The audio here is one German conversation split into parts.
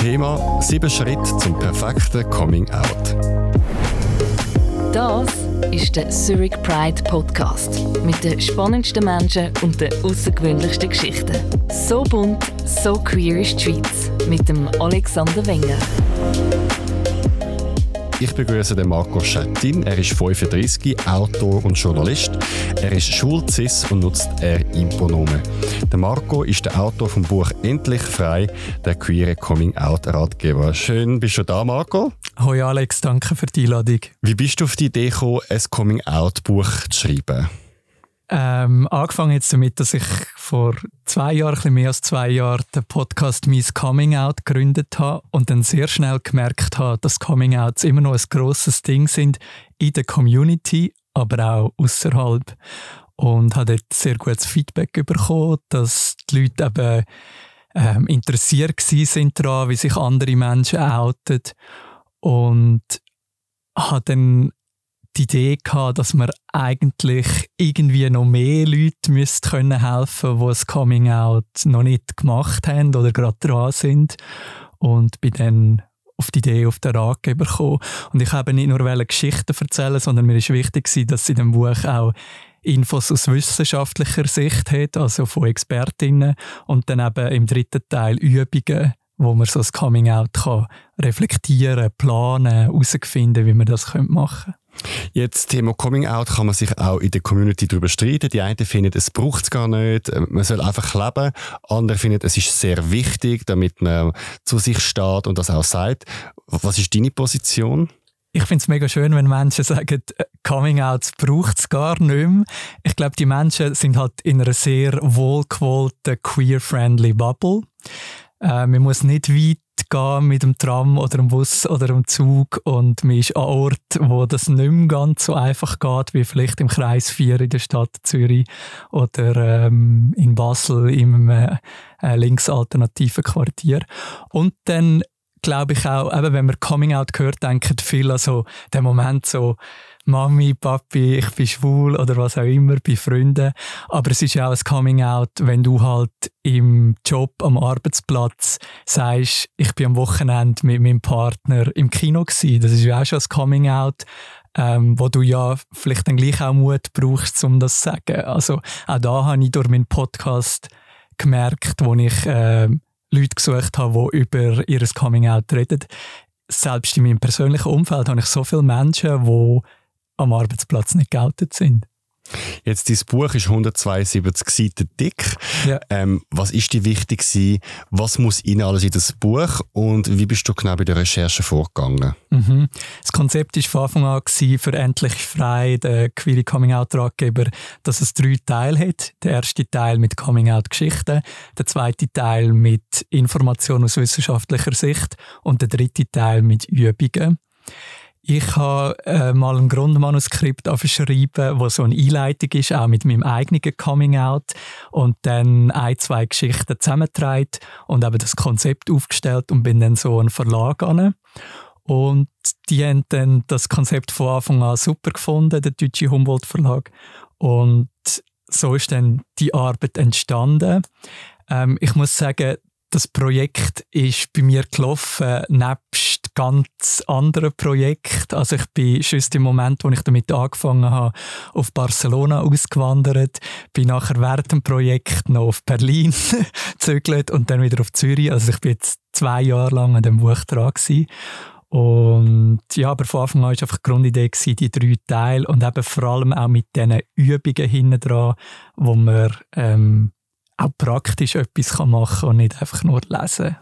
Thema 7 Schritte zum perfekten Coming Out. Das ist der Zurich Pride Podcast mit den spannendsten Menschen und den außergewöhnlichsten Geschichten. So bunt, so queer ist die Schweiz mit dem Alexander Wenger. Ich begrüße den Marco Schettin. Er ist 35, Autor und Journalist. Er ist schwul, cis und nutzt er Impronomen. Der Marco ist der Autor vom Buch Endlich frei, der queere Coming-out-Ratgeber. Schön, bist du da, Marco? Hoi Alex, danke für die Einladung. Wie bist du auf die Idee gekommen, ein Coming-out-Buch zu schreiben? Ähm, angefangen jetzt damit, dass ich vor zwei Jahren, ein bisschen mehr als zwei Jahren, den Podcast «Mies Coming Out» gegründet habe und dann sehr schnell gemerkt habe, dass Coming Outs immer noch ein grosses Ding sind in der Community, aber auch außerhalb. Und habe dort sehr gutes Feedback bekommen, dass die Leute eben ähm, interessiert sind daran, wie sich andere Menschen outen. Und habe dann die Idee gehabt, dass man eigentlich irgendwie noch mehr Leute müsste können helfen, die das Coming Out noch nicht gemacht haben oder gerade dran sind. Und bin dann auf die Idee auf den Ratgeber gekommen. Und ich habe nicht nur Geschichten erzählen, sondern mir ist wichtig, dass sie in dem Buch auch Infos aus wissenschaftlicher Sicht hat, also von Expertinnen. Und dann eben im dritten Teil Übungen, wo man so das Coming Out kann reflektieren, planen, herausfinden, wie man das machen könnte. Jetzt Thema Coming Out kann man sich auch in der Community darüber streiten. Die einen finden, es braucht es gar nicht, äh, man soll einfach leben. Andere finden, es ist sehr wichtig, damit man zu sich steht und das auch sagt. Was ist deine Position? Ich finde es mega schön, wenn Menschen sagen, äh, Coming Out braucht es gar nicht mehr. Ich glaube, die Menschen sind halt in einer sehr wohlgewollten, queer-friendly Bubble. Äh, man muss nicht weit gehen mit dem Tram oder dem Bus oder dem Zug und man ist an Ort, wo das nicht mehr ganz so einfach geht, wie vielleicht im Kreis 4 in der Stadt Zürich oder ähm, in Basel im äh, linksalternativen Quartier. Und dann glaube ich auch, eben, wenn man Coming Out hört, denken viele an so den Moment so, Mami, Papi, ich bin schwul oder was auch immer, bei Freunden. Aber es ist ja auch ein Coming-out, wenn du halt im Job, am Arbeitsplatz sagst, ich bin am Wochenende mit meinem Partner im Kino gewesen. Das ist ja auch schon ein Coming-out, ähm, wo du ja vielleicht dann gleich auch Mut brauchst, um das zu sagen. Also auch da habe ich durch meinen Podcast gemerkt, wo ich äh, Leute gesucht habe, die über ihr Coming-out reden. Selbst in meinem persönlichen Umfeld habe ich so viele Menschen, die am Arbeitsplatz nicht geoutet sind. Jetzt, dein Buch ist 172 Seiten dick. Ja. Ähm, was ist dir wichtig gewesen? Was muss in alles in das Buch? Und wie bist du genau bei der Recherche vorgegangen? Mhm. Das Konzept war von Anfang an gewesen, für «Endlich frei», der Query Coming-out-Ratgeber, dass es drei Teile hat. Der erste Teil mit Coming-out-Geschichten, der zweite Teil mit Informationen aus wissenschaftlicher Sicht und der dritte Teil mit Übungen. Ich habe äh, mal ein Grundmanuskript aufgeschrieben, wo so eine Einleitung ist, auch mit meinem eigenen Coming Out und dann ein, zwei Geschichten zusammengetragen und eben das Konzept aufgestellt und bin dann so einen Verlag an. Und die haben dann das Konzept von Anfang an super gefunden, der Deutsche Humboldt Verlag. Und so ist dann die Arbeit entstanden. Ähm, ich muss sagen, das Projekt ist bei mir gelaufen, nebst ganz anderen Projekten. Also ich bin schon im Moment, wo ich damit angefangen habe, auf Barcelona ausgewandert, bin nachher während dem Projekt noch auf Berlin gezögert und dann wieder auf Zürich. Also ich bin jetzt zwei Jahre lang an dem Buch dran gewesen. Und ja, aber von Anfang an war einfach die Grundidee, gewesen, die drei Teile und eben vor allem auch mit diesen Übungen hinten dran, wo man ähm, auch praktisch etwas machen kann und nicht einfach nur lesen.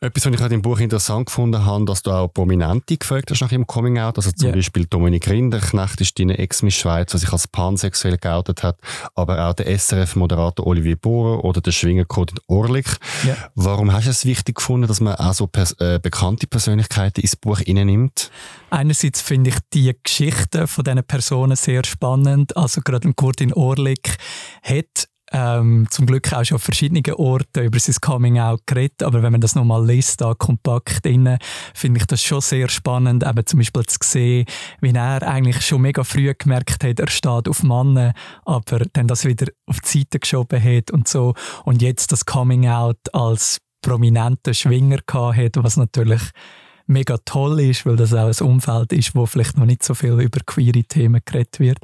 Etwas, was ich halt im Buch interessant gefunden habe, dass du auch Prominente gefragt hast nach ihrem Coming-out. Also zum yeah. Beispiel Dominik Rinderknecht ist deine Ex-Miss Schweiz, die sich als pansexuell geoutet hat, aber auch der SRF-Moderator Olivier Bohrer oder der Schwingercode in Orlik. Yeah. Warum hast du es wichtig gefunden, dass man auch so pers äh, bekannte Persönlichkeiten ins Buch nimmt? Einerseits finde ich die Geschichten von diesen Personen sehr spannend. Also gerade Kurt in Orlik hat ähm, zum Glück auch schon auf verschiedenen Orten über sein Coming Out geredet, aber wenn man das nochmal liest, da kompakt drin, finde ich das schon sehr spannend, eben zum Beispiel zu sehen, wie er eigentlich schon mega früh gemerkt hat, er steht auf Mannen, aber dann das wieder auf die Seite geschoben hat und so. Und jetzt das Coming Out als prominenten Schwinger hatte, was natürlich mega toll ist, weil das auch ein Umfeld ist, wo vielleicht noch nicht so viel über queere Themen geredet wird.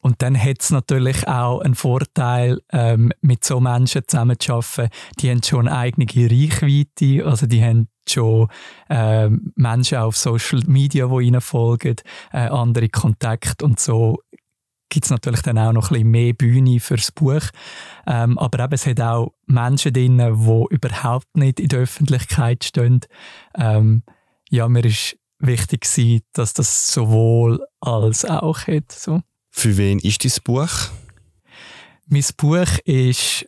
Und dann hat es natürlich auch einen Vorteil, ähm, mit so Menschen zusammenzuarbeiten. Die haben schon eine eigene Reichweite, also die haben schon äh, Menschen auf Social Media, die ihnen folgen, äh, andere Kontakte und so gibt es natürlich dann auch noch ein bisschen mehr Bühne fürs Buch. Ähm, aber eben, es hat auch Menschen drin, die überhaupt nicht in der Öffentlichkeit stehen. Ähm, ja, mir ist wichtig gewesen, dass das sowohl als auch hat. So. Für wen ist dieses Buch? Mein Buch ist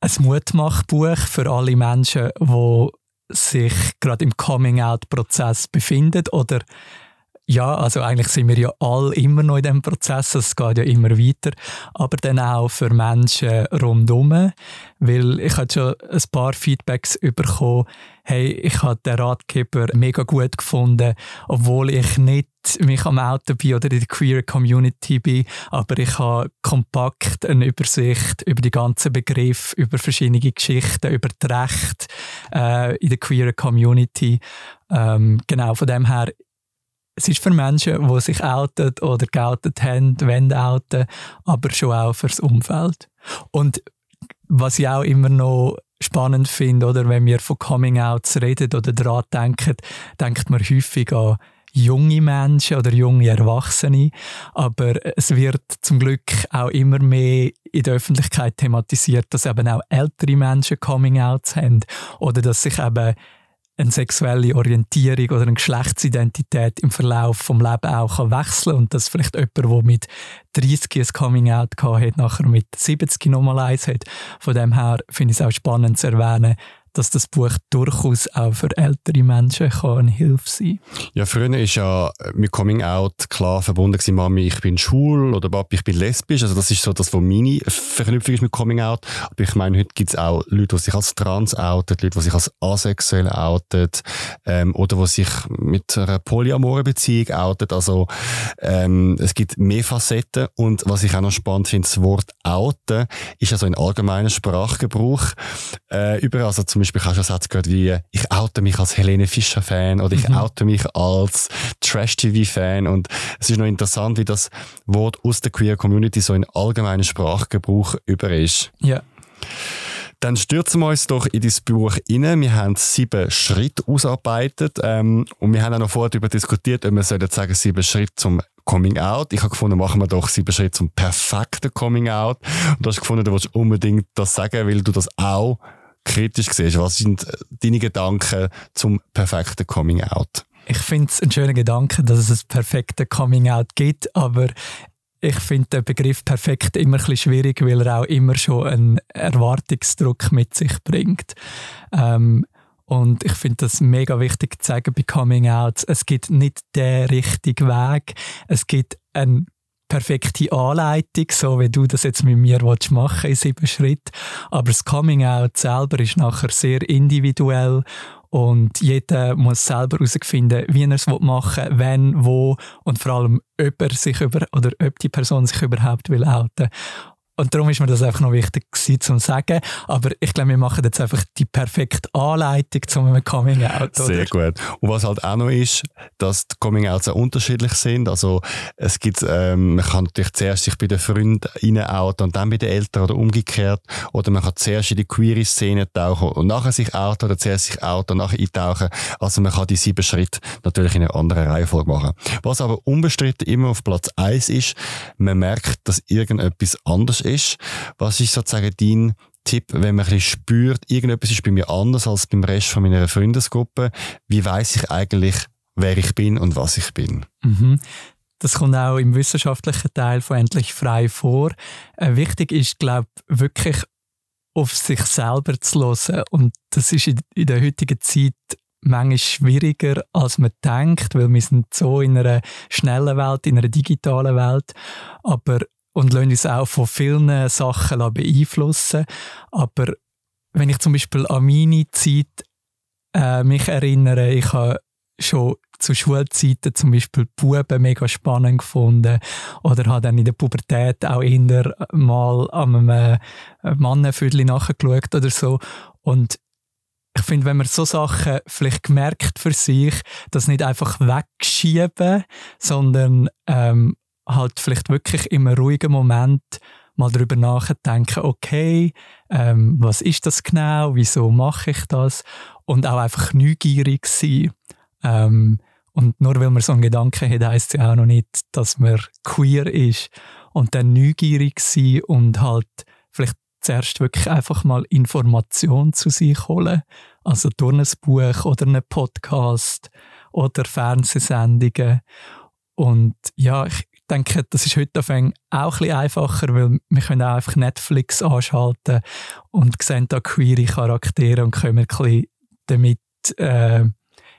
ein Mutmachbuch für alle Menschen, die sich gerade im Coming-out-Prozess befinden oder ja, also eigentlich sind wir ja alle immer noch in diesem Prozess, es geht ja immer weiter, aber dann auch für Menschen rundherum, weil ich habe schon ein paar Feedbacks bekommen, hey, ich habe den Ratgeber mega gut gefunden, obwohl ich nicht mich am Auto bin oder in der queer Community bin, aber ich habe kompakt eine Übersicht über die ganzen Begriffe, über verschiedene Geschichten, über die Rechte äh, in der queer Community. Ähm, genau, von dem her es ist für Menschen, die sich outen oder geoutet haben, wollen outen, aber schon auch fürs Umfeld. Und was ich auch immer noch spannend finde, oder? Wenn wir von Coming-outs reden oder daran denken, denkt man häufig an junge Menschen oder junge Erwachsene, aber es wird zum Glück auch immer mehr in der Öffentlichkeit thematisiert, dass eben auch ältere Menschen Coming-outs haben oder dass sich eben eine sexuelle Orientierung oder eine Geschlechtsidentität im Verlauf des Lebens auch wechseln kann und dass vielleicht jemand, der mit 30 ein Coming-out hat, nachher mit 70 nochmal eins hat. Von dem her finde ich es auch spannend zu erwähnen, dass das Buch durchaus auch für ältere Menschen kann Hilfe sein Ja, früher ist ja mit Coming Out klar verbunden gewesen, Mami, ich bin schwul oder Papi, ich bin lesbisch. Also das ist so das, was meine Verknüpfung ist mit Coming Out. Aber ich meine, heute gibt es auch Leute, die sich als trans outen, Leute, die sich als asexuell outen ähm, oder die sich mit einer polyamoren Beziehung outen. Also ähm, es gibt mehr Facetten und was ich auch noch spannend finde, das Wort outen ist also in allgemeinen Sprachgebrauch äh, überall. Also zum Beispiel hast du einen Satz gehört wie, ich oute mich als Helene Fischer-Fan oder ich mhm. oute mich als Trash-TV-Fan und es ist noch interessant, wie das Wort aus der Queer Community so in allgemeinen Sprachgebrauch über ist. Ja. Dann stürzen wir uns doch in dieses Buch rein. Wir haben sieben Schritte ausgearbeitet ähm, und wir haben auch noch vorher darüber diskutiert, ob wir sagen sieben Schritte zum Coming Out. Ich habe gefunden, machen wir doch sieben Schritte zum perfekten Coming Out. Und du hast gefunden, du willst unbedingt das sagen, weil du das auch kritisch siehst. Was sind äh, deine Gedanken zum perfekten Coming Out? Ich finde es ein schöner Gedanke, dass es ein perfektes Coming Out gibt, aber ich finde den Begriff perfekt immer ein bisschen schwierig, weil er auch immer schon einen Erwartungsdruck mit sich bringt. Ähm, und ich finde das mega wichtig zu sagen bei Coming Out. Es gibt nicht den richtigen Weg. Es gibt einen perfekte Anleitung, so wie du das jetzt mit mir machen in sieben Schritten. Aber das Coming Out selber ist nachher sehr individuell und jeder muss selber herausfinden, wie er es machen will, wenn, wo und vor allem, ob er sich über oder ob die Person sich überhaupt will outen. Und darum ist mir das einfach noch wichtig gewesen, zu sagen. Aber ich glaube, wir machen jetzt einfach die perfekte Anleitung zum Coming Out. Oder? Sehr gut. Und was halt auch noch ist, dass die Coming Outs auch unterschiedlich sind. Also es gibt, ähm, man kann natürlich zuerst sich bei den Freunden outen und dann bei den Eltern oder umgekehrt. Oder man kann zuerst in die queere Szene tauchen und nachher sich outen oder zuerst sich outen und nachher eintauchen. Also man kann die sieben Schritte natürlich in einer anderen Reihenfolge machen. Was aber unbestritten immer auf Platz eins ist, man merkt, dass irgendetwas anders ist. Was ist sozusagen dein Tipp, wenn man ein bisschen spürt, irgendetwas ist bei mir anders als beim Rest von meiner Freundesgruppe? Wie weiß ich eigentlich, wer ich bin und was ich bin? Mhm. Das kommt auch im wissenschaftlichen Teil von Endlich frei vor. Äh, wichtig ist, glaube ich, wirklich auf sich selber zu hören. Und das ist in, in der heutigen Zeit manchmal schwieriger, als man denkt, weil wir sind so in einer schnellen Welt, in einer digitalen Welt. Aber und lassen uns auch von vielen Sachen beeinflussen. Aber wenn ich zum Beispiel an meine Zeit äh, mich erinnere, ich habe schon zu Schulzeiten zum Beispiel Buben mega spannend gefunden oder habe dann in der Pubertät auch eher mal an einem äh, Mannenviertel nachgeschaut oder so. Und ich finde, wenn man so Sachen vielleicht gemerkt für sich, das nicht einfach wegschieben, sondern ähm, halt vielleicht wirklich im ruhigen Moment mal darüber nachdenken, okay, ähm, was ist das genau, wieso mache ich das und auch einfach neugierig sein. Ähm, und nur weil man so einen Gedanken hat, heisst es ja auch noch nicht, dass man queer ist. Und dann neugierig sein und halt vielleicht zuerst wirklich einfach mal Informationen zu sich holen. Also durch ein Buch oder einen Podcast oder Fernsehsendungen. Und ja, ich denke, das ist heute auch ein bisschen einfacher, weil wir können auch einfach Netflix anschalten und sehen da queere Charaktere und können ein bisschen damit äh,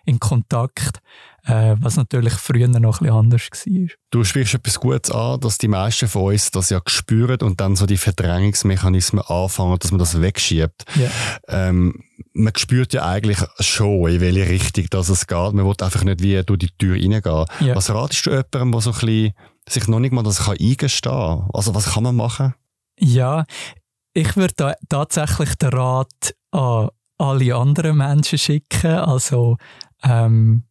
in Kontakt äh, was natürlich früher noch ein bisschen anders war. Du sprichst etwas Gutes an, dass die meisten von uns das ja spüren und dann so die Verdrängungsmechanismen anfangen, dass man das wegschiebt. Yeah. Ähm, man spürt ja eigentlich schon, in welche Richtung das es geht. Man will einfach nicht wie durch die Tür reingehen. Yeah. Was ratest du jemandem, der so ein bisschen sich noch nicht mal das kann eingestehen kann? Also was kann man machen? Ja, ich würde da tatsächlich den Rat an alle anderen Menschen schicken. Also ähm,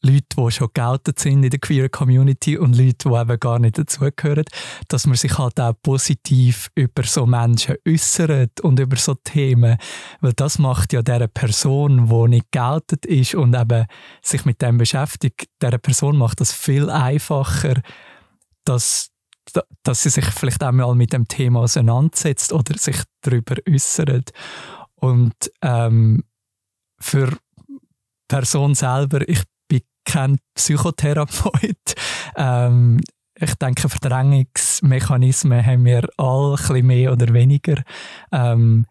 Leute, die schon geoutet sind in der queer Community und Leute, die eben gar nicht dazugehören, dass man sich halt auch positiv über so Menschen äußert und über so Themen, weil das macht ja der Person, die nicht geoutet ist und eben sich mit dem beschäftigt, der Person macht das viel einfacher, dass dass sie sich vielleicht einmal mit dem Thema auseinandersetzt oder sich darüber äußert. Und ähm, für Person selber, ich kein Psychotherapeut. Ähm, ich denke, Verdrängungsmechanismen haben wir alle ein bisschen mehr oder weniger. Ähm,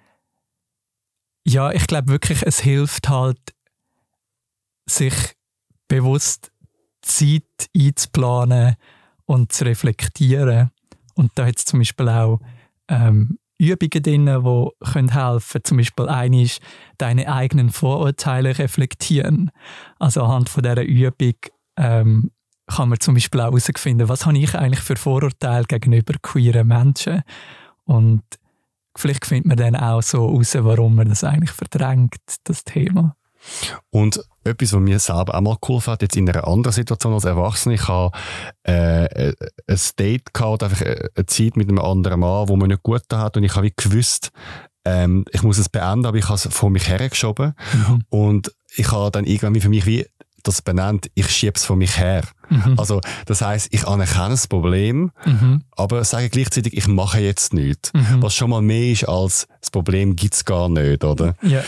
ja, ich glaube wirklich, es hilft halt, sich bewusst Zeit einzuplanen und zu reflektieren. Und da hat es zum Beispiel auch ähm, Übungen drin, die können helfen Zum Beispiel eine ist, deine eigenen Vorurteile reflektieren. Also anhand von dieser Übung ähm, kann man zum Beispiel auch herausfinden, was habe ich eigentlich für Vorurteile gegenüber queeren Menschen. Und vielleicht findet man dann auch so heraus, warum man das eigentlich verdrängt, das Thema. Und etwas, was mir selber auch mal cool fand, jetzt in einer anderen Situation als Erwachsener, ich habe äh, äh, ein Date gehabt, einfach äh, eine Zeit mit einem anderen Mann, wo man nicht gut hat und ich habe gewusst, ähm, ich muss es beenden, aber ich habe es vor mich hergeschoben mhm. und ich habe dann irgendwann für mich wie das benannt, ich schiebe es von mich her. Mhm. Also, das heißt, ich anerkenne das Problem, mhm. aber sage gleichzeitig, ich mache jetzt nichts. Mhm. Was schon mal mehr ist als das Problem gibt es gar nicht, oder? Ja.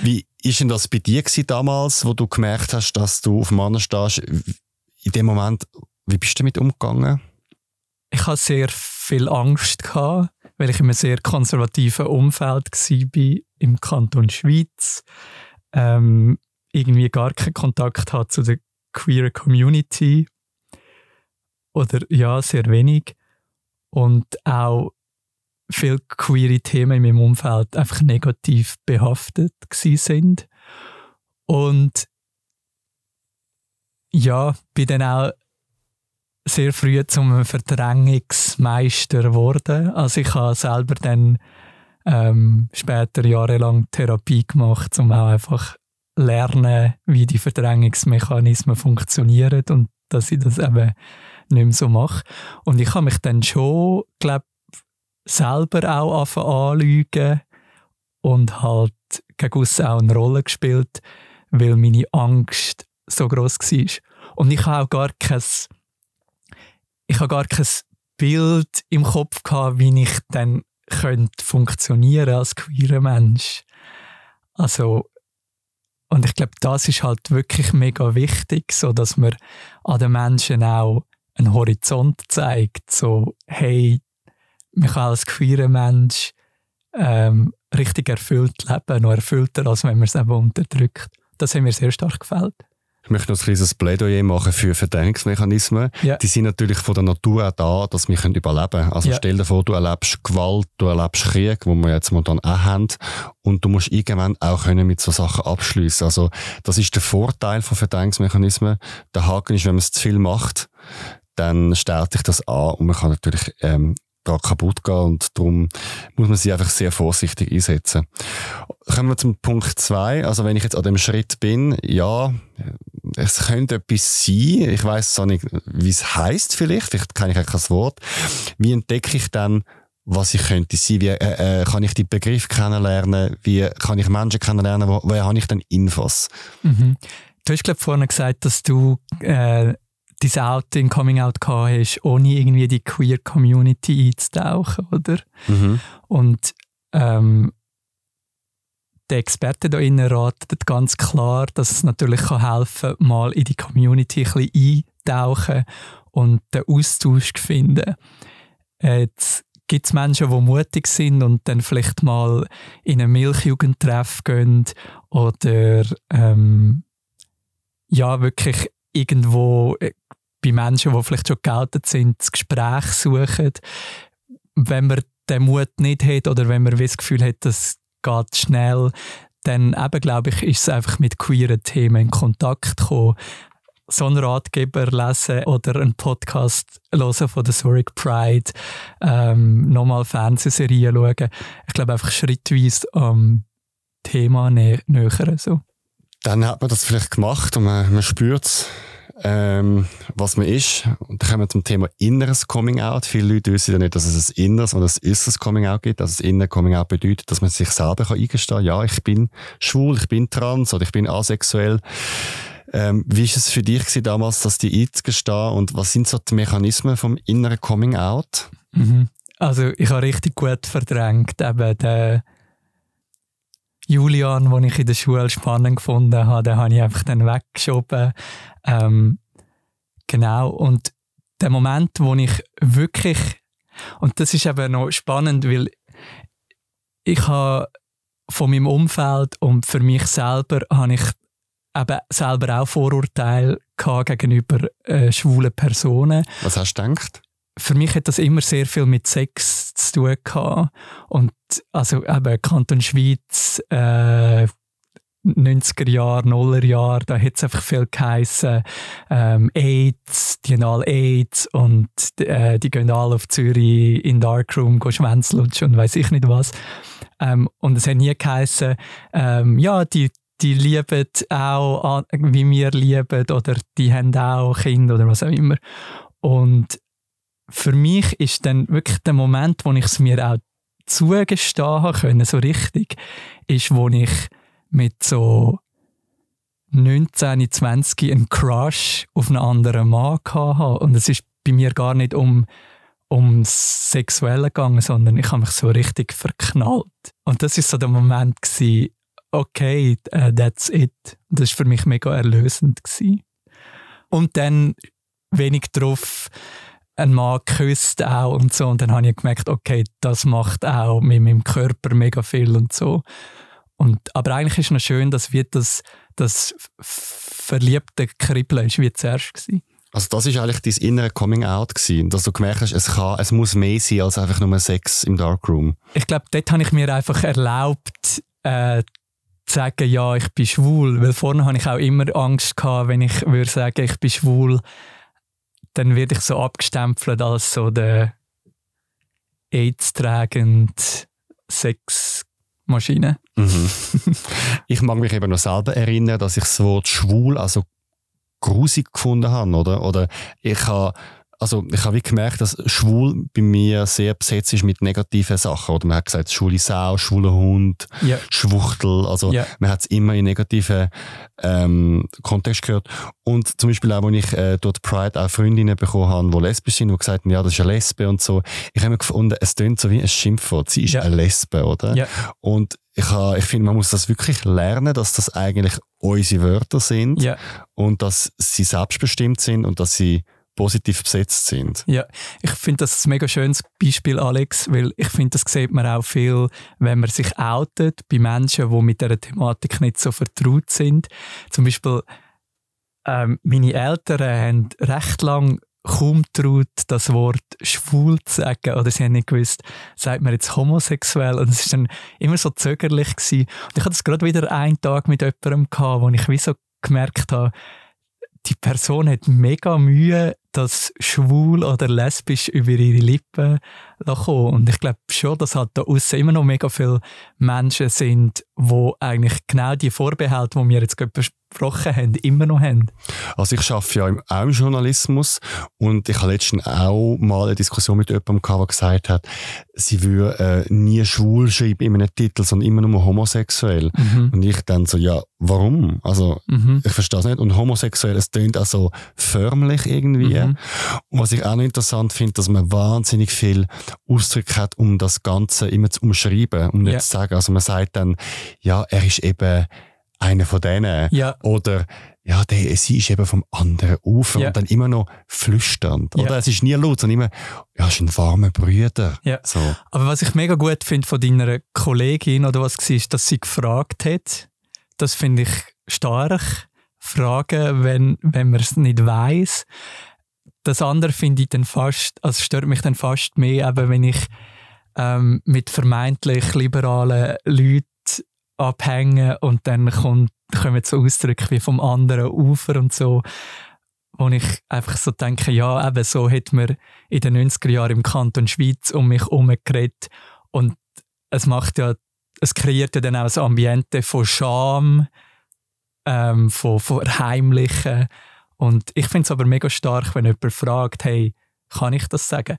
Wie ist denn das bei dir damals, wo du gemerkt hast, dass du auf Mann stehst? In dem Moment, wie bist du damit umgegangen? Ich hatte sehr viel Angst, gehabt, weil ich in einem sehr konservativen Umfeld war im Kanton Schweiz. Ähm, irgendwie gar keinen Kontakt hat zu der queer Community oder ja, sehr wenig und auch viele queere Themen in meinem Umfeld einfach negativ behaftet sind und ja, bin dann auch sehr früh zum Verdrängungsmeister geworden. Also ich habe selber dann ähm, später jahrelang Therapie gemacht, um auch einfach lernen, wie die Verdrängungsmechanismen funktionieren und dass ich das eben nicht mehr so mache. Und ich habe mich dann schon, glaube selber auch anfangen und halt gegen auch eine Rolle gespielt, weil meine Angst so groß war. Und ich habe auch gar kein, ich habe gar kein Bild im Kopf gehabt, wie ich dann könnte funktionieren als queerer Mensch. Also und ich glaube, das ist halt wirklich mega wichtig, so dass man an den Menschen auch einen Horizont zeigt. So, hey, man kann als queerer Mensch ähm, richtig erfüllt leben, noch erfüllter, als wenn man es eben unterdrückt. Das hat mir sehr stark gefällt. Ich möchte noch ein kleines Plädoyer machen für Verdrängungsmechanismen. Ja. Die sind natürlich von der Natur auch da, dass wir überleben können. Also ja. stell dir vor, du erlebst Gewalt, du erlebst Krieg, wo wir jetzt momentan auch haben, und du musst irgendwann auch können mit so Sachen abschließen. Also das ist der Vorteil von Verdrängungsmechanismen. Der Haken ist, wenn man es zu viel macht, dann stellt sich das an und man kann natürlich ähm, daran kaputt gehen und darum muss man sie einfach sehr vorsichtig einsetzen. kommen wir zum Punkt zwei. Also wenn ich jetzt an dem Schritt bin, ja, es könnte etwas sein. Ich weiß auch nicht, wie es heißt vielleicht. Vielleicht kenne ich auch kein Wort. Wie entdecke ich dann, was ich könnte sein? Wie äh, äh, kann ich die Begriff kennenlernen? Wie kann ich Menschen kennenlernen? Wo, woher habe ich dann Infos? Mhm. Du hast glaube vorhin gesagt, dass du äh, dein Outing, Coming Out gehabt hast, ohne irgendwie die Queer Community einzutauchen, oder? Mhm. Und ähm, der Experte da innen ratet ganz klar, dass es natürlich kann helfen kann, mal in die Community ein bisschen eintauchen und den Austausch zu finden. Jetzt gibt es Menschen, die mutig sind und dann vielleicht mal in ein Milchjugendtreff gehen oder ähm, ja, wirklich irgendwo bei Menschen, die vielleicht schon geoutet sind, das Gespräch suchen. Wenn man den Mut nicht hat oder wenn man das Gefühl hat, das geht schnell, dann eben, glaube ich, ist es einfach mit queeren Themen in Kontakt gekommen. So einen Ratgeber lesen oder einen Podcast hören von der Zurich Pride, ähm, nochmal Fernsehserien schauen. Ich glaube einfach schrittweise am Thema nä nähern. So. Dann hat man das vielleicht gemacht und man, man spürt es ähm, was man ist. Und dann kommen wir zum Thema inneres Coming Out. Viele Leute wissen ja nicht, dass es ein inneres oder ein äußeres Coming Out gibt. Also das innere Coming Out bedeutet, dass man sich selber kann eingestehen kann, ja, ich bin schwul, ich bin trans oder ich bin asexuell. Ähm, wie ist es für dich damals, dass die einzugestehen und was sind so die Mechanismen vom inneren Coming Out? Mhm. Also ich habe richtig gut verdrängt, eben den Julian, den ich in der Schule spannend gefunden habe, den habe ich einfach dann weggeschoben. Ähm, genau, und der Moment, wo ich wirklich, und das ist eben noch spannend, weil ich habe von meinem Umfeld und für mich selber habe ich eben selber auch Vorurteile gegenüber äh, schwulen Personen. Was hast du gedacht? Für mich hat das immer sehr viel mit Sex zu tun gehabt. Und also eben Kanton Schweiz, äh, 90er Jahre, Nuller Jahre, da hat es einfach viel geheissen, ähm, AIDS, die haben alle AIDS und äh, die gehen alle auf Zürich in Darkroom, gehen Schwänzlutschen und weiß ich nicht was. Ähm, und es hat nie geheissen, ähm, ja, die, die lieben auch, wie wir lieben, oder die haben auch Kinder oder was auch immer. Und für mich ist dann wirklich der Moment, wo ich es mir auch zugestehen können, so richtig, ist, wo ich mit so 19, 20 einen Crush auf einen anderen Mann hatte. Und es ist bei mir gar nicht um, um das Sexuelle gegangen, sondern ich habe mich so richtig verknallt. Und das ist so der Moment gewesen, okay, uh, that's it. Das war für mich mega erlösend. Gewesen. Und dann wenig drauf ein Mann geküsst auch und so. Und dann habe ich gemerkt, okay, das macht auch mit meinem Körper mega viel und so. Und, aber eigentlich ist es noch schön, dass wir das, das verliebte Kribbeln ist wie zuerst gewesen. Also das ist eigentlich dein innere Coming Out gewesen, dass du gemerkt hast, es, kann, es muss mehr sein als einfach nur Sex im Darkroom. Ich glaube, dort habe ich mir einfach erlaubt, äh, zu sagen, ja, ich bin schwul. Weil vorne habe ich auch immer Angst gehabt, wenn ich würde sagen, ich bin schwul, dann werde ich so abgestempelt als so der AIDS-tragende Sexmaschine. Mhm. ich mag mich eben noch selber erinnern, dass ich das Wort schwul also grusig gefunden habe, oder? Oder ich habe also ich habe gemerkt, dass schwul bei mir sehr besetzt ist mit negativen Sachen. Oder man hat gesagt, schwule Sau, schwuler Hund, yeah. Schwuchtel. Also yeah. man hat es immer in negativen ähm, Kontext gehört. Und zum Beispiel auch, als ich äh, dort Pride auch Freundinnen bekommen habe, die lesbisch sind, die gesagt haben, ja, das ist eine Lesbe und so. Ich habe mir gefunden, es tönt so wie ein Schimpfwort. Sie ist yeah. eine Lesbe, oder? Und ich, ich finde, man muss das wirklich lernen, dass das eigentlich unsere Wörter sind und dass sie selbstbestimmt sind und dass sie positiv besetzt sind. Ja, ich finde das ein mega schönes Beispiel, Alex, weil ich finde, das sieht man auch viel, wenn man sich outet bei Menschen, die mit dieser Thematik nicht so vertraut sind. Zum Beispiel ähm, meine Eltern haben recht lang kaum traut, das Wort schwul zu sagen. Oder sie haben nicht gewusst, sagt man jetzt homosexuell? Und es war dann immer so zögerlich. Gewesen. Und ich hatte das gerade wieder einen Tag mit jemandem gehabt, wo ich wie so gemerkt habe, die Person hat mega Mühe, das schwul oder lesbisch über ihre Lippen kommen. Und ich glaube schon, dass halt da außen immer noch mega viele Menschen sind, die eigentlich genau die Vorbehalte, die wir jetzt gerade besprochen haben, immer noch haben. Also ich arbeite ja auch im Journalismus und ich habe letztens auch mal eine Diskussion mit jemandem gehabt, der gesagt hat, sie würde äh, nie schwul schreiben in einem Titel, sondern immer nur homosexuell. Mhm. Und ich dann so, ja, warum? Also mhm. ich verstehe es nicht. Und homosexuell, es klingt auch so förmlich irgendwie. Mhm. Und was ich auch noch interessant finde, dass man wahnsinnig viel Ausdrücke hat, um das Ganze immer zu umschreiben, um nicht yeah. zu sagen. Also man sagt dann, ja, er ist eben einer von denen. Ja. Oder ja, der, sie ist eben vom anderen Ufer ja. und dann immer noch flüsternd. Ja. Oder es ist nie laut, sondern immer, ja, es ist ein warmer Brüder. Ja. So. Aber was ich mega gut finde von deiner Kollegin oder was war, ist, dass sie gefragt hat. Das finde ich stark. Fragen, wenn, wenn man es nicht weiß. Das andere finde ich dann fast, also stört mich dann fast mehr, eben wenn ich ähm, mit vermeintlich liberalen Leuten abhängen und dann kommen so Ausdrücke wie vom anderen Ufer und so, wo ich einfach so denke, ja, eben so hat man in den 90er Jahren im Kanton Schweiz um mich herum geredet und es macht ja, es kreiert ja dann auch ein Ambiente von Scham, ähm, von, von Heimlichen und ich finde es aber mega stark, wenn jemand fragt, hey, kann ich das sagen?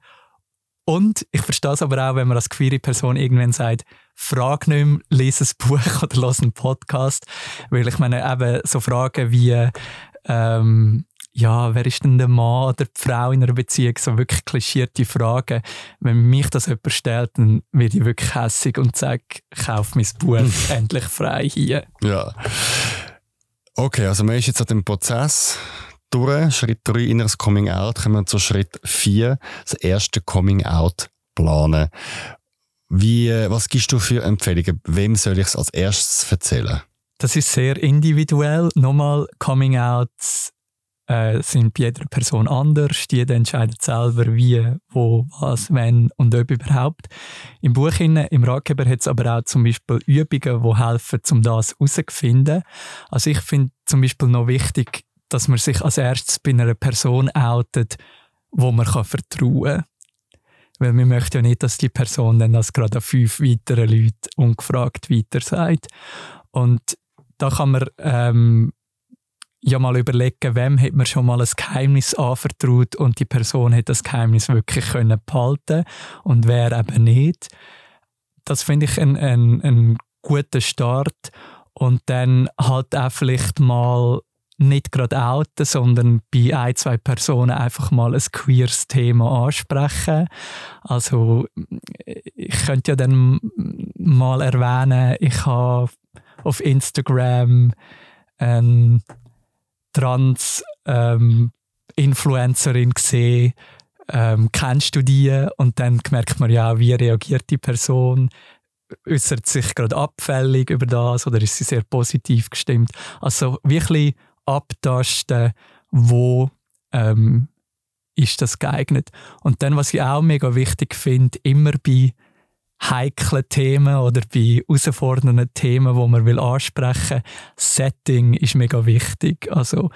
Und ich verstehe es aber auch, wenn man als queere Person irgendwann sagt, frag nicht mehr, lese ein Buch oder lass einen Podcast. Weil ich meine, eben so Fragen wie, ähm, ja, wer ist denn der Mann oder die Frau in einer Beziehung? So wirklich klischierte Fragen. Wenn mich das jemand stellt, dann werde ich wirklich hässig und sage, kauf mein Buch endlich frei hier. Ja. Okay, also man ist jetzt an dem Prozess durch. Schritt 3, inneres Coming Out. Kommen wir zu Schritt 4, das erste Coming Out planen. Wie, was gibst du für Empfehlungen? Wem soll ich es als erstes erzählen? Das ist sehr individuell. Nochmal, Coming Outs äh, sind bei jeder Person anders. Jeder entscheidet selber, wie, wo, was, wenn und ob überhaupt. Im Buch, im Ratgeber hat es aber auch zum Beispiel Übungen, die helfen, um das herauszufinden. Also ich finde zum Beispiel noch wichtig, dass man sich als erstes bei einer Person outet, wo man kann vertrauen kann. Weil wir möchten ja nicht, dass die Person dann das gerade an fünf weiteren Leute ungefragt weiter sagt. Und da kann man ähm, ja mal überlegen, wem hat man schon mal ein Geheimnis anvertraut und die Person hat das Geheimnis wirklich können behalten und wer eben nicht. Das finde ich ein, ein, ein guter Start. Und dann halt auch vielleicht mal nicht gerade outen, sondern bei ein, zwei Personen einfach mal ein queeres Thema ansprechen. Also ich könnte ja dann mal erwähnen, ich habe auf Instagram eine trans ähm, Influencerin gesehen, ähm, kennst du die? Und dann merkt man ja, wie reagiert die Person, äußert sich gerade abfällig über das oder ist sie sehr positiv gestimmt. Also wirklich abtasten, wo ähm, ist das geeignet. Und dann, was ich auch mega wichtig finde, immer bei heiklen Themen oder bei herausfordernden Themen, wo man will ansprechen, Setting ist mega wichtig. Also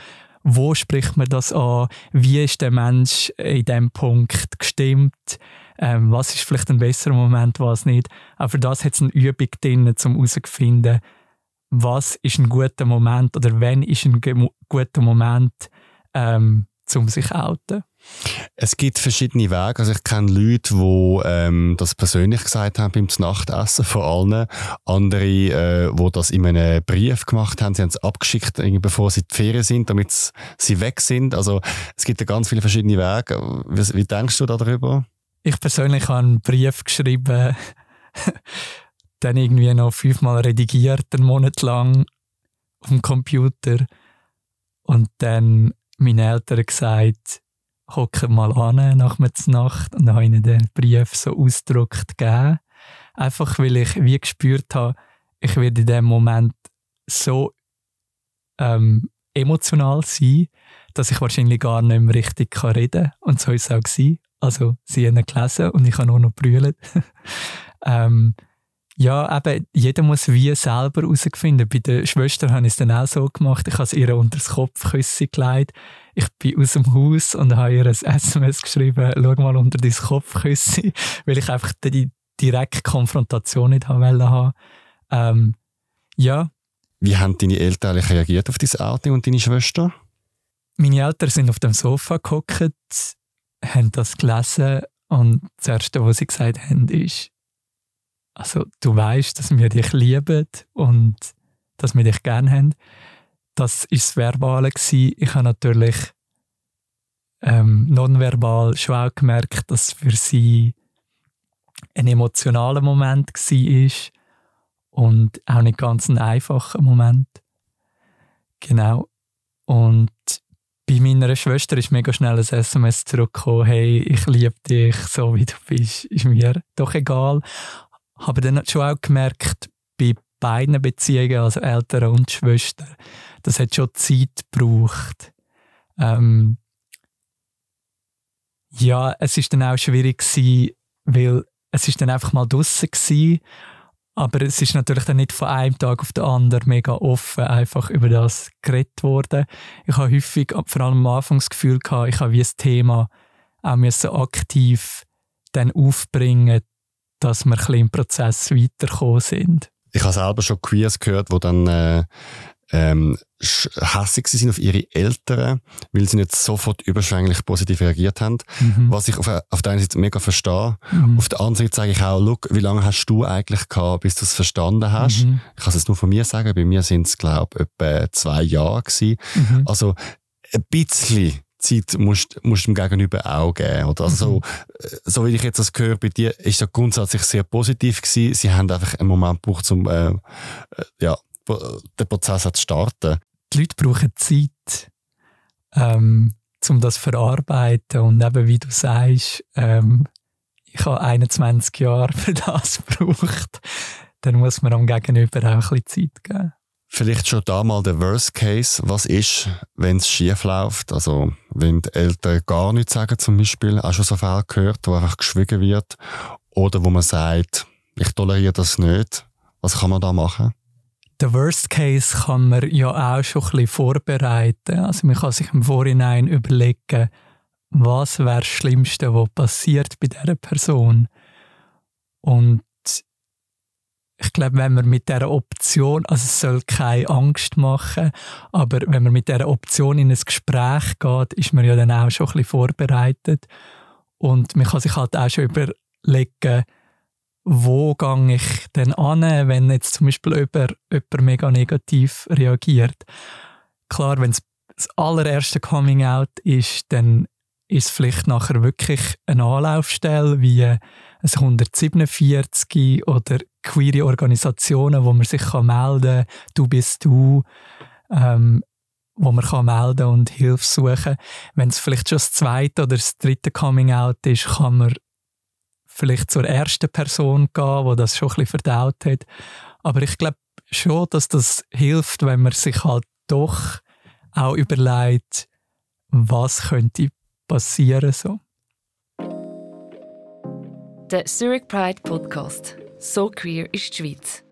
wo spricht man das an? Wie ist der Mensch in diesem Punkt gestimmt? Ähm, was ist vielleicht ein besserer Moment, was nicht? Auch für das hat es eine Übung drin, um herauszufinden, was ist ein guter Moment oder wenn ist ein guter Moment, ähm, um sich outen? Es gibt verschiedene Wege. Also ich kenne Leute, die ähm, das persönlich gesagt haben beim Nachtessen vor allen. Andere, äh, die das in einem Brief gemacht haben. Sie haben es abgeschickt, bevor sie in die Ferien sind, damit sie weg sind. Also es gibt ja ganz viele verschiedene Wege. Wie, wie denkst du darüber? Ich persönlich habe einen Brief geschrieben dann irgendwie noch fünfmal redigiert, einen Monat lang auf dem Computer. Und dann meinen Eltern gesagt, hocke mal an nach der Nacht und dann habe ich ihnen den Brief so ausgedruckt gegeben. Einfach weil ich wie gespürt habe, ich werde in dem Moment so ähm, emotional sein, dass ich wahrscheinlich gar nicht mehr richtig reden kann. Und so war es auch. Gewesen. Also, sie haben gelesen und ich habe nur noch brüllt. ähm, Ja, eben, jeder muss wie selber herausfinden. Bei der Schwester habe ich es dann auch so gemacht. Ich habe es ihr unter das Kopfkissen gelegt. Ich bin aus dem Haus und habe ihr ein SMS geschrieben, schau mal unter dein Kopfkissen, weil ich einfach die direkte Konfrontation nicht haben ähm, ja. Wie haben deine Eltern reagiert auf dieses Outing und deine Schwester? Meine Eltern sind auf dem Sofa geguckt, haben das gelesen und das Erste, was sie gesagt haben, ist, also du weißt, dass wir dich lieben und dass wir dich gerne haben. Das war das Verbale. Ich habe natürlich ähm, nonverbal schon auch gemerkt, dass für sie ein emotionaler Moment war und auch nicht ganz ein einfacher Moment. Genau. Und bei meiner Schwester ist mega schnell ein SMS zurückgekommen, hey, ich liebe dich, so wie du bist, ist mir doch egal habe dann schon auch gemerkt, bei beiden Beziehungen, also Eltern und Schwester, das hat schon Zeit gebraucht. Ähm, ja, es ist dann auch schwierig gewesen, weil es ist dann einfach mal draussen gewesen, aber es ist natürlich dann nicht von einem Tag auf den anderen mega offen einfach über das geredet worden. Ich habe häufig, vor allem am Anfang das Gefühl gehabt, ich habe wie das Thema auch aktiv dann aufbringen, dass wir ein im Prozess weitergekommen sind. Ich habe selber schon Queers gehört, die dann äh, ähm, hässig sind auf ihre Eltern, weil sie nicht sofort überschwänglich positiv reagiert haben. Mhm. Was ich auf, auf der einen Seite mega verstehe. Mhm. Auf der anderen Seite sage ich auch, look, wie lange hast du eigentlich gehabt, bis du es verstanden hast? Mhm. Ich kann es nur von mir sagen, bei mir sind es, glaube ich, etwa zwei Jahre gewesen. Mhm. Also, ein bisschen Zeit musst, musst du dem Gegenüber auch geben. Oder? Also, mhm. so, wie ich jetzt das höre bei dir, ist das grundsätzlich sehr positiv gewesen. Sie haben einfach einen Moment gebraucht, um äh, äh ja, den Prozess zu starten. Die Leute brauchen Zeit, ähm, um das zu verarbeiten. Und eben, wie du sagst, ähm, ich habe 21 Jahre für das gebraucht. Dann muss man am Gegenüber auch ein bisschen Zeit geben. Vielleicht schon da mal der Worst Case. Was ist, wenn es schief läuft? Also, wenn die Eltern gar nichts sagen, zum Beispiel, auch schon so Fälle gehört, wo einfach geschwiegen wird. Oder wo man sagt, ich toleriere das nicht. Was kann man da machen? Der Worst Case kann man ja auch schon ein bisschen vorbereiten. Also, man kann sich im Vorhinein überlegen, was wäre das Schlimmste, was passiert bei dieser Person. Und ich glaube, wenn man mit dieser Option, also es soll keine Angst machen, aber wenn man mit dieser Option in ein Gespräch geht, ist man ja dann auch schon ein bisschen vorbereitet. Und man kann sich halt auch schon überlegen, wo gehe ich denn an, wenn jetzt zum Beispiel jemand, jemand mega negativ reagiert. Klar, wenn es das allererste Coming Out ist, dann ist es vielleicht nachher wirklich eine Anlaufstelle wie ein 147 oder queere Organisationen, wo man sich kann melden kann, du bist du, ähm, wo man kann melden und Hilfe suchen. Wenn es vielleicht schon das zweite oder das dritte Coming Out ist, kann man vielleicht zur ersten Person gehen, wo das schon ein bisschen verdaut hat. Aber ich glaube schon, dass das hilft, wenn man sich halt doch auch überlegt, was könnte passieren so. Der Zurich Pride Podcast so queer ist die Schweiz.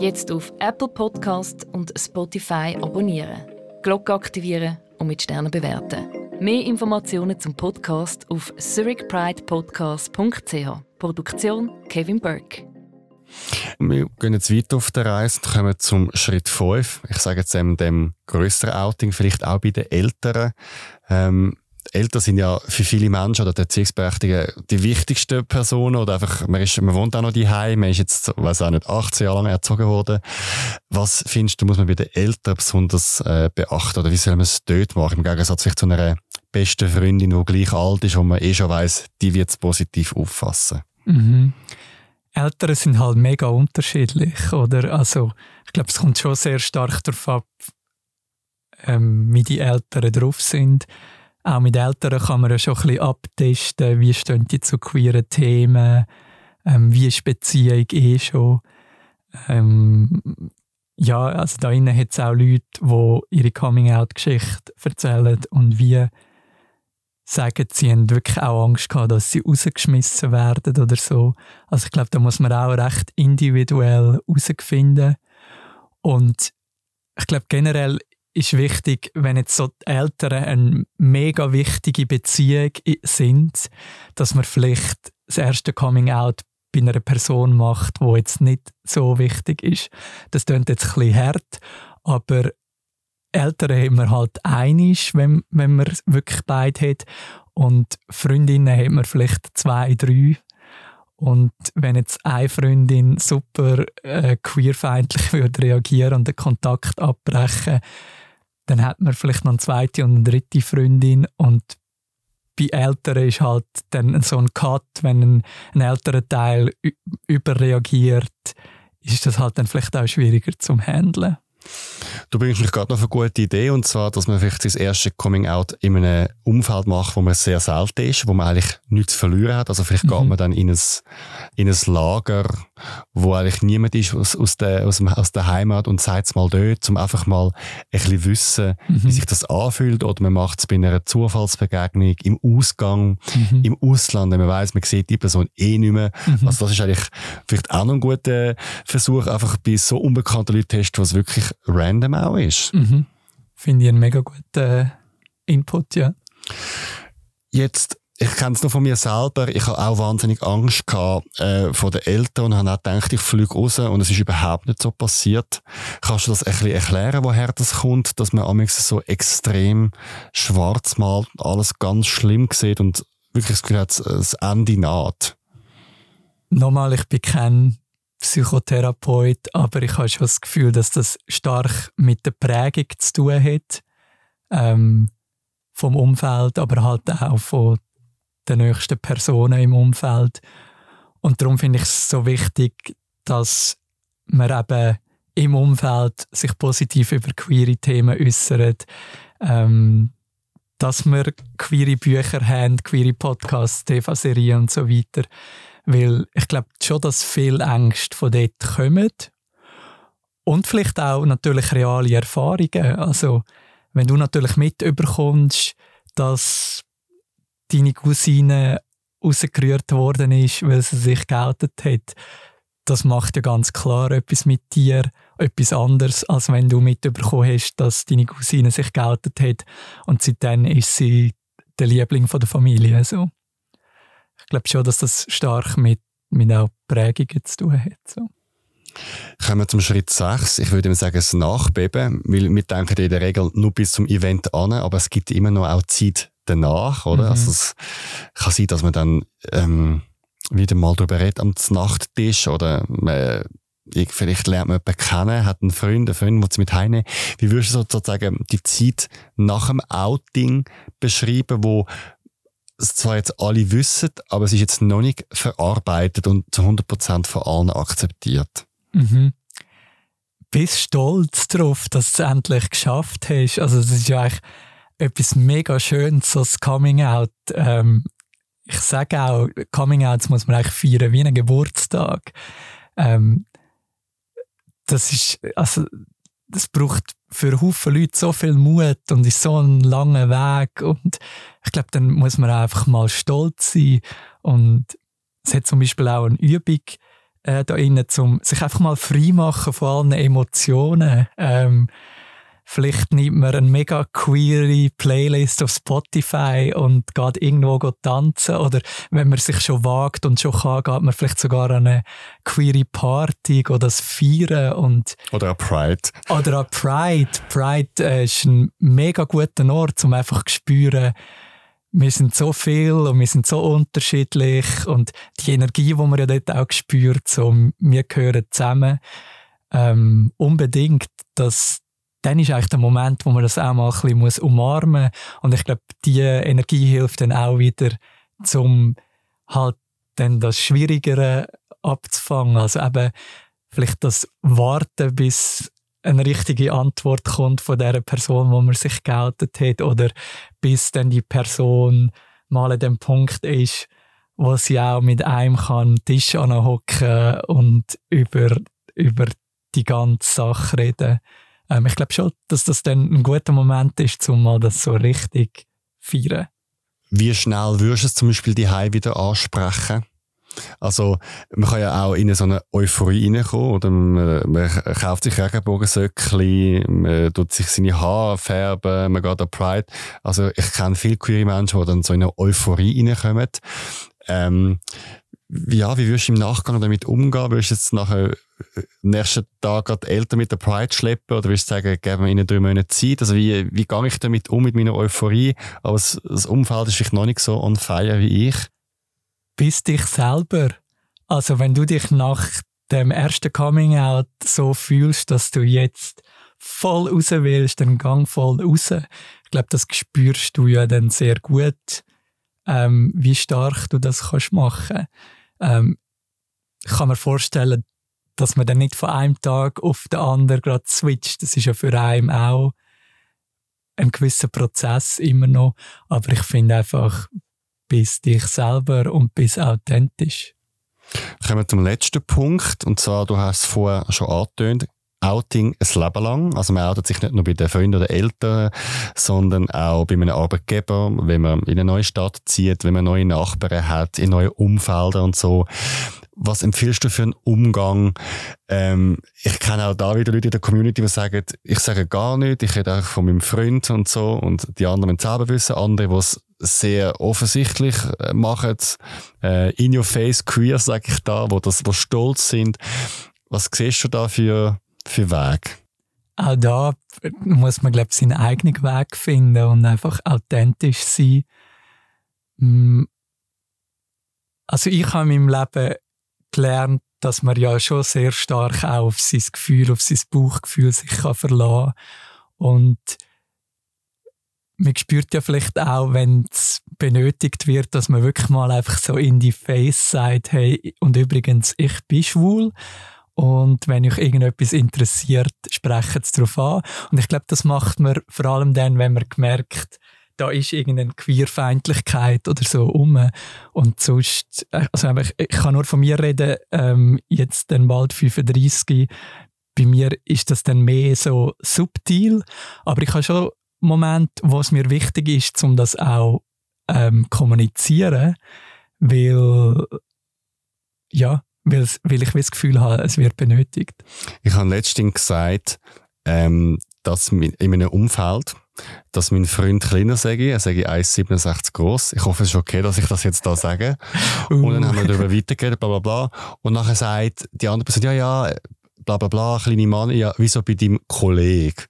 Jetzt auf Apple Podcast und Spotify abonnieren, Glocke aktivieren und mit Sternen bewerten. Mehr Informationen zum Podcast auf zurichpridepodcast.ch. Produktion Kevin Burke. Wir gehen jetzt weiter auf der Reise und kommen zum Schritt 5. Ich sage jetzt dem, dem grösseren Outing, vielleicht auch bei den Älteren. Ähm, Eltern sind ja für viele Menschen oder die Erziehungsberechtigten die wichtigsten Personen oder einfach, man, ist, man wohnt auch noch daheim, man ist jetzt, weiß auch nicht, 18 Jahre lang erzogen worden. Was findest du, muss man bei den Eltern besonders äh, beachten oder wie soll man es dort machen? Im Gegensatz zu einer besten Freundin, die gleich alt ist, wo man eh schon weiss, die wird es positiv auffassen. Mhm. Eltern sind halt mega unterschiedlich, oder? Also, ich glaube, es kommt schon sehr stark darauf ab, ähm, wie die Eltern drauf sind auch mit Eltern kann man ja schon ein bisschen abtesten, wie stehen die zu queeren Themen, ähm, wie ist Beziehung eh schon. Ähm, ja, also da innen hat es auch Leute, die ihre Coming-out-Geschichte erzählen und wie sagen, sie haben wirklich auch Angst gehabt, dass sie rausgeschmissen werden oder so. Also ich glaube, da muss man auch recht individuell herausfinden. Und ich glaube generell ist wichtig, wenn jetzt so die Eltern eine mega wichtige Beziehung sind, dass man vielleicht das erste Coming Out bei einer Person macht, wo jetzt nicht so wichtig ist. Das klingt jetzt ein bisschen hart, aber Eltern haben wir halt einig, wenn, wenn man wirklich beide hat. Und Freundinnen haben wir vielleicht zwei, drei. Und wenn jetzt eine Freundin super äh, queerfeindlich würde reagieren und den Kontakt abbrechen, dann hat man vielleicht noch eine zweite und eine dritte Freundin. Und bei Älteren ist halt dann so ein Cut, wenn ein, ein älterer Teil überreagiert, ist das halt dann vielleicht auch schwieriger zum Handeln. Du bringst mich gerade noch eine gute Idee, und zwar, dass man vielleicht sein erstes Coming-out in einem Umfeld macht, wo man sehr selten ist, wo man eigentlich nichts zu verlieren hat. Also vielleicht mhm. geht man dann in ein, in ein Lager, wo eigentlich niemand ist aus, aus, der, aus, dem, aus der Heimat und sagt es mal dort, um einfach mal ein bisschen wissen, mhm. wie sich das anfühlt. Oder man macht es bei einer Zufallsbegegnung, im Ausgang, mhm. im Ausland, wenn man weiß, man sieht die Person eh nicht mehr. Mhm. Also das ist eigentlich vielleicht auch noch ein guter Versuch, einfach bei so unbekannten Leuten testen, was wirklich random auch ist. Mhm. Finde ich einen mega guten Input, ja. Jetzt ich kenne es noch von mir selber. Ich habe auch wahnsinnig Angst gehabt, äh, von den Eltern und habe auch gedacht, ich fliege raus und es ist überhaupt nicht so passiert. Kannst du das ein bisschen erklären, woher das kommt, dass man amigs so extrem schwarz malt, alles ganz schlimm sieht und wirklich das Gefühl hat, das Ende naht? Nochmal, ich bin kein Psychotherapeut, aber ich habe schon das Gefühl, dass das stark mit der Prägung zu tun hat. Ähm, vom Umfeld, aber halt auch von den nächsten Personen im Umfeld. Und darum finde ich es so wichtig, dass man eben im Umfeld sich positiv über queere Themen äußert, ähm, dass wir queere Bücher haben, queere Podcasts, TV-Serien und so weiter. Weil ich glaube schon, dass viele Ängste von dort kommen. Und vielleicht auch natürlich reale Erfahrungen. Also, wenn du natürlich mitbekommst, dass deine Cousine rausgerührt worden ist, weil sie sich geoutet hat, das macht ja ganz klar etwas mit dir, etwas anderes, als wenn du mitbekommen hast, dass deine Cousine sich geoutet hat und seitdem ist sie der Liebling von der Familie. So. Ich glaube schon, dass das stark mit, auch Prägungen zu tun hat. So. Kommen wir zum Schritt 6. Ich würde sagen, das Nachbeben, weil wir denken in der Regel nur bis zum Event an, aber es gibt immer noch auch Zeit danach, oder? Mhm. Also es kann sein, dass man dann ähm, wieder mal darüber redet am Nachttisch oder man, vielleicht lernt man jemanden kennen, hat einen Freund, einen Freund, der mit heimnehmen. Wie würdest du sozusagen die Zeit nach dem Outing beschreiben, wo es zwar jetzt alle wissen, aber es ist jetzt noch nicht verarbeitet und zu 100% von allen akzeptiert? Mhm. Bist stolz darauf, dass du es endlich geschafft hast? Also das ist ja eigentlich etwas mega Schönes, so das Coming Out. Ähm, ich sage auch, Coming Outs muss man eigentlich feiern wie einen Geburtstag. Ähm, das ist, also, das braucht für Haufen Leute so viel Mut und ist so ein langer Weg und ich glaube, dann muss man einfach mal stolz sein und es hat zum Beispiel auch eine Übung äh, da innen, um sich einfach mal frei machen von allen Emotionen. Ähm, Vielleicht nimmt man eine mega queere Playlist auf Spotify und geht irgendwo tanzen. Oder wenn man sich schon wagt und schon kann, geht man vielleicht sogar an eine queere Party oder das Feiern. Und oder an Pride. Oder an Pride. Pride äh, ist ein mega guter Ort, um einfach zu spüren, wir sind so viel und wir sind so unterschiedlich und die Energie, die man ja dort auch spürt, so, wir gehören zusammen, ähm, unbedingt, dass dann ist eigentlich der Moment, wo man das auch mal ein bisschen umarmen muss. Und ich glaube, die Energie hilft dann auch wieder, um halt dann das Schwierigere abzufangen. Also eben vielleicht das Warten, bis eine richtige Antwort kommt von der Person, wo man sich geoutet hat, oder bis dann die Person mal an dem Punkt ist, wo sie auch mit einem kann Tisch anhocken und über, über die ganze Sache reden ähm, ich glaube schon, dass das dann ein guter Moment ist, um mal das so richtig zu feiern. wie schnell würdest du es zum Beispiel die wieder ansprechen? Also, man kann ja auch in so eine Euphorie reinkommen, oder man, man kauft sich Regenbogensöckchen, man tut sich seine Haare färben, man geht an Pride. Also, ich kenne viele queere Menschen, die dann so in eine Euphorie reinkommen. Ähm, ja, wie würdest du im Nachgang damit umgehen? Würdest du jetzt nachher äh, nächsten Tag gerade Eltern mit der Pride schleppen oder würdest du sagen, geben wir ihnen drei Monate Zeit? Also wie, wie gehe ich damit um mit meiner Euphorie? Aber das, das Umfeld ist vielleicht noch nicht so on fire wie ich bist dich selber. Also wenn du dich nach dem ersten Coming Out so fühlst, dass du jetzt voll raus willst, dann gang voll raus. Ich glaube, das spürst du ja dann sehr gut, ähm, wie stark du das kannst machen. Ähm, ich kann mir vorstellen, dass man dann nicht von einem Tag auf den anderen gerade switcht. Das ist ja für einen auch ein gewisser Prozess immer noch. Aber ich finde einfach, bist dich selber und bist authentisch. Kommen wir zum letzten Punkt. Und zwar, du hast es vorher schon angetönt, Outing ein Leben lang. Also man outet sich nicht nur bei den Freunden oder Eltern, sondern auch bei einem Arbeitgeber, wenn man in eine neue Stadt zieht, wenn man neue Nachbarn hat, in neue Umfelder und so. Was empfiehlst du für einen Umgang? Ähm, ich kenne auch da wieder Leute in der Community, die sagen, ich sage gar nichts, ich rede auch von meinem Freund und so und die anderen müssen selber wissen. Andere, die es sehr offensichtlich äh, machen, äh, in your face queer, sage ich da, wo das, wo stolz sind. Was siehst du da für, für Weg? Auch da muss man, glaube ich, seinen eigenen Weg finden und einfach authentisch sein. Mm. Also ich habe in meinem Leben gelernt, dass man ja schon sehr stark auch auf sein Gefühl, auf sein Bauchgefühl sich kann verlassen und man spürt ja vielleicht auch, wenn es benötigt wird, dass man wirklich mal einfach so in die Face sagt, hey, und übrigens, ich bin schwul. Und wenn euch irgendetwas interessiert, sprecht es darauf an. Und ich glaube, das macht man vor allem dann, wenn man merkt, da ist irgendeine Queerfeindlichkeit oder so um. Und sonst, äh, also ich kann nur von mir reden, ähm, jetzt dann bald 35. Bei mir ist das dann mehr so subtil. Aber ich habe schon Moment, wo es mir wichtig ist, um das auch ähm, kommunizieren, weil ja, weil, ich das Gefühl habe, es wird benötigt. Ich habe letztens gesagt, ähm, dass in einem Umfeld, dass mein Freund kleiner sage, er sage 1,67 groß. Ich hoffe, es ist okay, dass ich das jetzt da sage. Uh. Und dann haben wir darüber weitergeredet, bla bla bla. Und nachher sagt die andere Person, ja, ja, bla bla bla, kleine Mann, ja, wieso bei deinem Kollegen?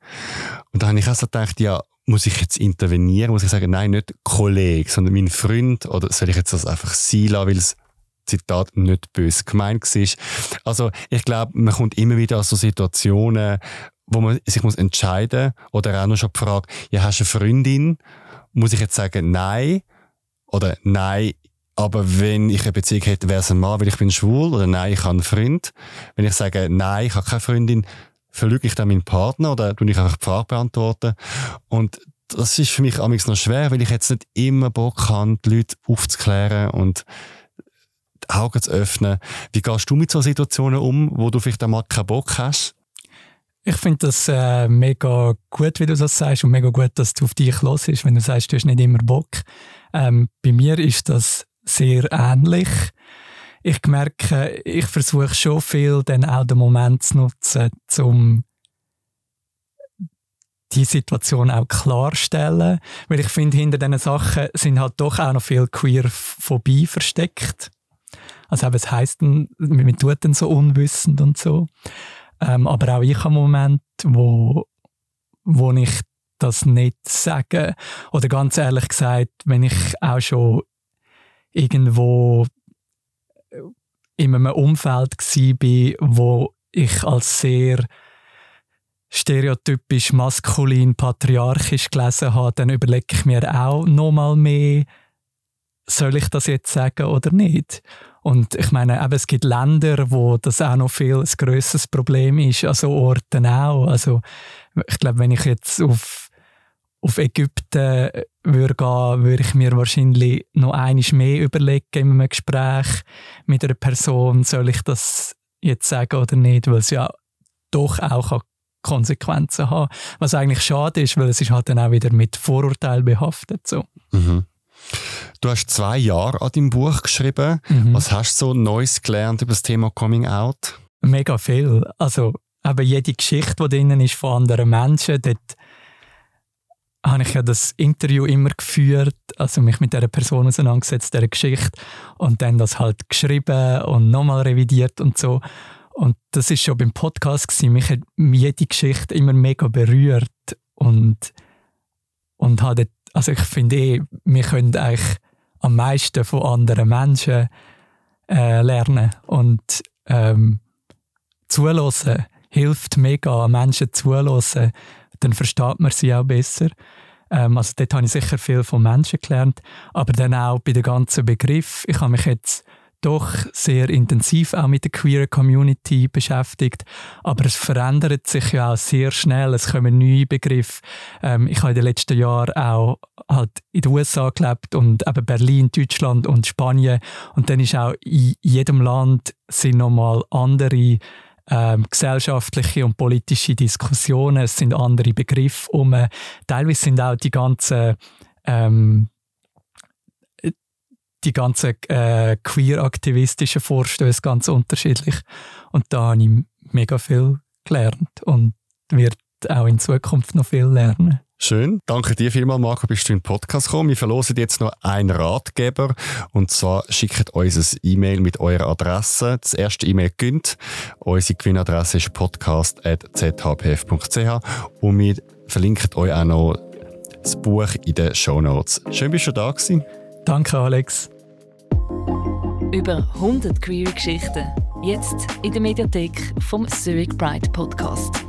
Und da habe ich auch so gedacht, ja, muss ich jetzt intervenieren? Muss ich sagen, nein, nicht Kollege, sondern mein Freund? Oder soll ich jetzt das einfach sein lassen, weil es Zitat nicht böse gemeint war? Also, ich glaube, man kommt immer wieder an so Situationen, wo man sich muss entscheiden oder auch noch schon die Frage, ja, hast du eine Freundin? Muss ich jetzt sagen, nein? Oder nein, aber wenn ich eine Beziehung hätte, wäre es ein Mann, weil ich bin schwul oder nein, ich habe einen Freund. Wenn ich sage, nein, ich habe keine Freundin, verlüge ich dann meinen Partner oder tue ich einfach die Frage beantworten? Und das ist für mich amigs noch schwer, weil ich jetzt nicht immer Bock habe, die Leute aufzuklären und Augen zu öffnen. Wie gehst du mit solchen Situationen um, wo du vielleicht einmal keinen Bock hast? Ich finde das äh, mega gut, wie du das sagst und mega gut, dass du auf dich los bist, wenn du sagst, du hast nicht immer Bock. Ähm, bei mir ist das sehr ähnlich. Ich merke, ich versuche schon viel, dann auch den Moment zu nutzen, um die Situation auch klarstellen. Weil ich finde, hinter diesen Sachen sind halt doch auch noch viel Queerphobie versteckt. Also eben, es heisst, man tut dann so unwissend und so. Ähm, aber auch ich habe Momente, wo, wo ich das nicht sage. Oder ganz ehrlich gesagt, wenn ich auch schon irgendwo in einem Umfeld war, wo ich als sehr stereotypisch maskulin patriarchisch gelesen habe, dann überlege ich mir auch nochmal mehr, soll ich das jetzt sagen oder nicht? Und ich meine, eben, es gibt Länder, wo das auch noch viel ein grösseres Problem ist, also Orten auch. Also ich glaube, wenn ich jetzt auf auf Ägypten würde gehen, würde ich mir wahrscheinlich noch einiges mehr überlegen in einem Gespräch mit einer Person, soll ich das jetzt sagen oder nicht, weil es ja doch auch Konsequenzen haben Was eigentlich schade ist, weil es ist halt dann auch wieder mit Vorurteilen behaftet. So. Mhm. Du hast zwei Jahre an deinem Buch geschrieben. Mhm. Was hast du so Neues gelernt über das Thema Coming Out? Mega viel. Also eben jede Geschichte, die drinnen ist von anderen Menschen, dort habe ich ja das Interview immer geführt, also mich mit dieser Person auseinandergesetzt, dieser Geschichte und dann das halt geschrieben und nochmal revidiert und so. Und das ist schon beim Podcast gewesen. Mich hat jede Geschichte immer mega berührt und und habe also ich finde eh, wir können eigentlich am meisten von anderen Menschen äh, lernen und ähm, zulassen hilft mega, Menschen zulassen, dann versteht man sie auch besser. Ähm, also dort habe ich sicher viel von Menschen gelernt, aber dann auch bei den ganzen Begriff. Ich habe mich jetzt doch sehr intensiv auch mit der queer Community beschäftigt, aber es verändert sich ja auch sehr schnell. Es kommen neue Begriffe. Ähm, ich habe in den letzten Jahren auch halt in den USA gelebt und eben Berlin, Deutschland und Spanien und dann ist auch in jedem Land sind nochmal andere ähm, gesellschaftliche und politische Diskussionen, es sind andere Begriffe um. Teilweise sind auch die ganzen ähm, die ganzen äh, queer-aktivistischen Vorstöße ganz unterschiedlich. Und da habe ich mega viel gelernt und wird auch in Zukunft noch viel lernen. Schön. Danke dir vielmals, Marco, bist du in den Podcast gekommen. Wir verlosen jetzt noch einen Ratgeber. Und zwar schickt uns ein E-Mail mit eurer Adresse. Das erste E-Mail gönnt. Unsere Gewinnadresse ist podcast.zhpf.ch und wir verlinken euch auch noch das Buch in den Show Notes. Schön, bist du da gewesen. Danke, Alex. Über 100 queer Geschichten. Jetzt in der Mediathek vom Zurich Pride Podcast.